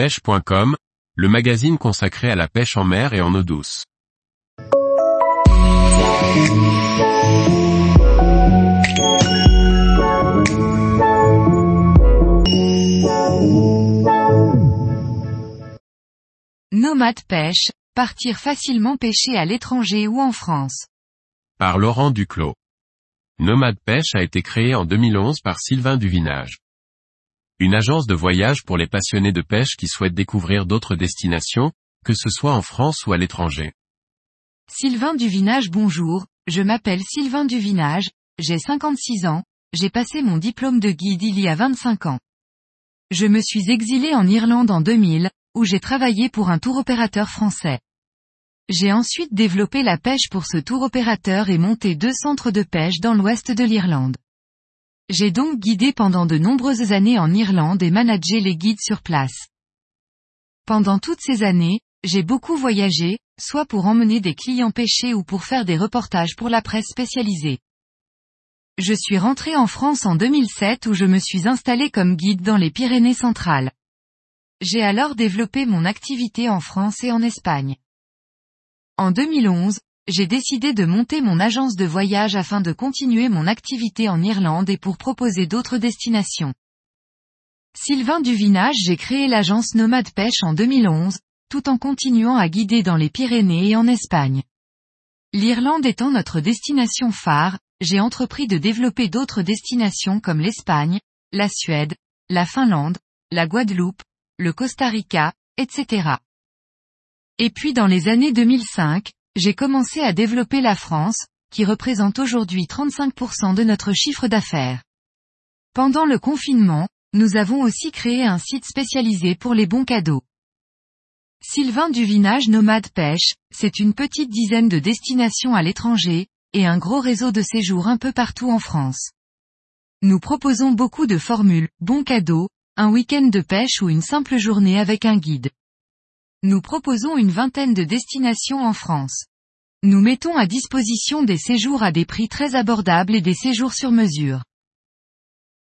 pêche.com, le magazine consacré à la pêche en mer et en eau douce. Nomade pêche, partir facilement pêcher à l'étranger ou en France. Par Laurent Duclos. Nomade Pêche a été créé en 2011 par Sylvain Duvinage. Une agence de voyage pour les passionnés de pêche qui souhaitent découvrir d'autres destinations, que ce soit en France ou à l'étranger. Sylvain Duvinage bonjour, je m'appelle Sylvain Duvinage, j'ai 56 ans, j'ai passé mon diplôme de guide il y a 25 ans. Je me suis exilé en Irlande en 2000, où j'ai travaillé pour un tour opérateur français. J'ai ensuite développé la pêche pour ce tour opérateur et monté deux centres de pêche dans l'ouest de l'Irlande. J'ai donc guidé pendant de nombreuses années en Irlande et managé les guides sur place. Pendant toutes ces années, j'ai beaucoup voyagé, soit pour emmener des clients pêcher ou pour faire des reportages pour la presse spécialisée. Je suis rentré en France en 2007 où je me suis installé comme guide dans les Pyrénées centrales. J'ai alors développé mon activité en France et en Espagne. En 2011, j'ai décidé de monter mon agence de voyage afin de continuer mon activité en Irlande et pour proposer d'autres destinations. Sylvain Duvinage j'ai créé l'agence Nomade Pêche en 2011, tout en continuant à guider dans les Pyrénées et en Espagne. L'Irlande étant notre destination phare, j'ai entrepris de développer d'autres destinations comme l'Espagne, la Suède, la Finlande, la Guadeloupe, le Costa Rica, etc. Et puis dans les années 2005, j'ai commencé à développer la France, qui représente aujourd'hui 35% de notre chiffre d'affaires. Pendant le confinement, nous avons aussi créé un site spécialisé pour les bons cadeaux. Sylvain Duvinage Nomade Pêche, c'est une petite dizaine de destinations à l'étranger, et un gros réseau de séjours un peu partout en France. Nous proposons beaucoup de formules, bons cadeaux, un week-end de pêche ou une simple journée avec un guide. Nous proposons une vingtaine de destinations en France. Nous mettons à disposition des séjours à des prix très abordables et des séjours sur mesure.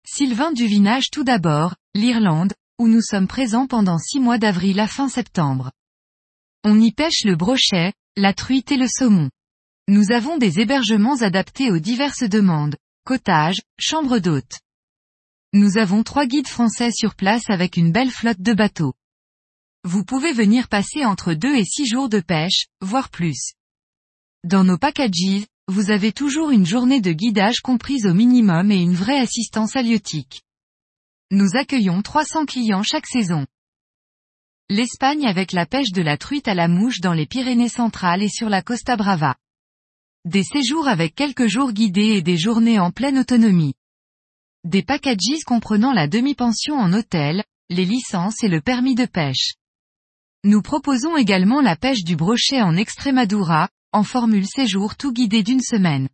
Sylvain Duvinage tout d'abord, l'Irlande, où nous sommes présents pendant six mois d'avril à fin septembre. On y pêche le brochet, la truite et le saumon. Nous avons des hébergements adaptés aux diverses demandes, cottage, chambre d'hôtes. Nous avons trois guides français sur place avec une belle flotte de bateaux. Vous pouvez venir passer entre 2 et 6 jours de pêche, voire plus. Dans nos packages, vous avez toujours une journée de guidage comprise au minimum et une vraie assistance halieutique. Nous accueillons 300 clients chaque saison. L'Espagne avec la pêche de la truite à la mouche dans les Pyrénées centrales et sur la Costa Brava. Des séjours avec quelques jours guidés et des journées en pleine autonomie. Des packages comprenant la demi-pension en hôtel, les licences et le permis de pêche. Nous proposons également la pêche du brochet en Extremadura, en formule séjour tout guidé d'une semaine.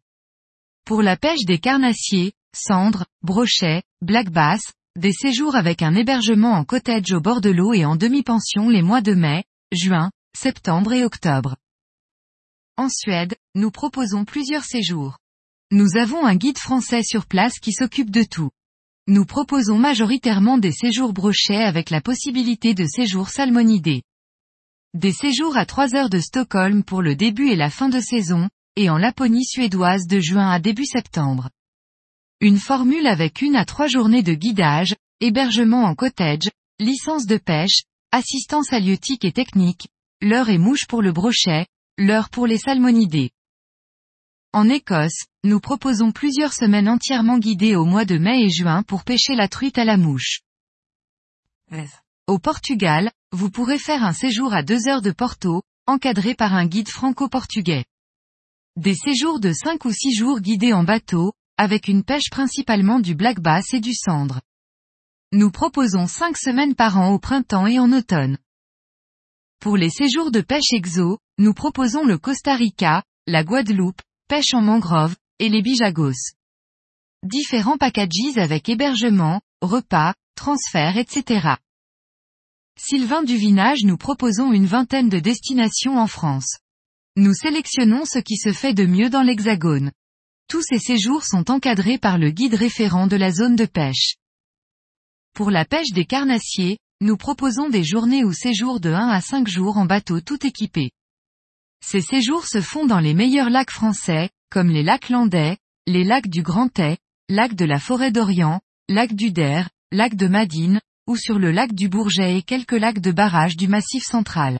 Pour la pêche des carnassiers, cendres, brochets, black bass, des séjours avec un hébergement en cottage au bord de l'eau et en demi-pension les mois de mai, juin, septembre et octobre. En Suède, nous proposons plusieurs séjours. Nous avons un guide français sur place qui s'occupe de tout. Nous proposons majoritairement des séjours brochets avec la possibilité de séjours salmonidés. Des séjours à 3 heures de Stockholm pour le début et la fin de saison, et en Laponie suédoise de juin à début septembre. Une formule avec une à trois journées de guidage, hébergement en cottage, licence de pêche, assistance halieutique et technique, l'heure et mouche pour le brochet, l'heure pour les salmonidés. En Écosse, nous proposons plusieurs semaines entièrement guidées au mois de mai et juin pour pêcher la truite à la mouche. Au Portugal, vous pourrez faire un séjour à deux heures de Porto, encadré par un guide franco-portugais. Des séjours de cinq ou six jours guidés en bateau, avec une pêche principalement du black bass et du cendre. Nous proposons cinq semaines par an au printemps et en automne. Pour les séjours de pêche exo, nous proposons le Costa Rica, la Guadeloupe, pêche en mangrove, et les bijagos. Différents packages avec hébergement, repas, transfert etc. Sylvain Duvinage nous proposons une vingtaine de destinations en France. Nous sélectionnons ce qui se fait de mieux dans l'Hexagone. Tous ces séjours sont encadrés par le guide référent de la zone de pêche. Pour la pêche des carnassiers, nous proposons des journées ou séjours de 1 à 5 jours en bateau tout équipé. Ces séjours se font dans les meilleurs lacs français, comme les lacs landais, les lacs du Grand Ay, lac de la Forêt d'Orient, lac du Der, lac de Madine, ou sur le lac du Bourget et quelques lacs de barrage du Massif central.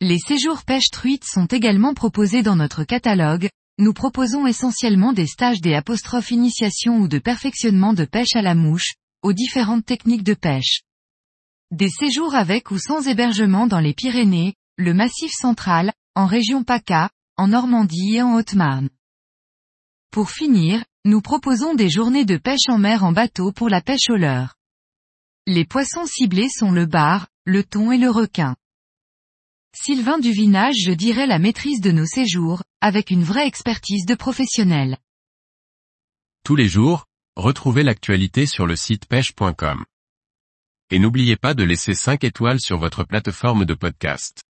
Les séjours pêche truite sont également proposés dans notre catalogue, nous proposons essentiellement des stages des apostrophes initiation ou de perfectionnement de pêche à la mouche, aux différentes techniques de pêche. Des séjours avec ou sans hébergement dans les Pyrénées, le Massif central, en région PACA, en Normandie et en Haute-Marne. Pour finir, nous proposons des journées de pêche en mer en bateau pour la pêche au leurre. Les poissons ciblés sont le bar, le thon et le requin. Sylvain Duvinage je dirais la maîtrise de nos séjours, avec une vraie expertise de professionnel. Tous les jours, retrouvez l'actualité sur le site pêche.com. Et n'oubliez pas de laisser 5 étoiles sur votre plateforme de podcast.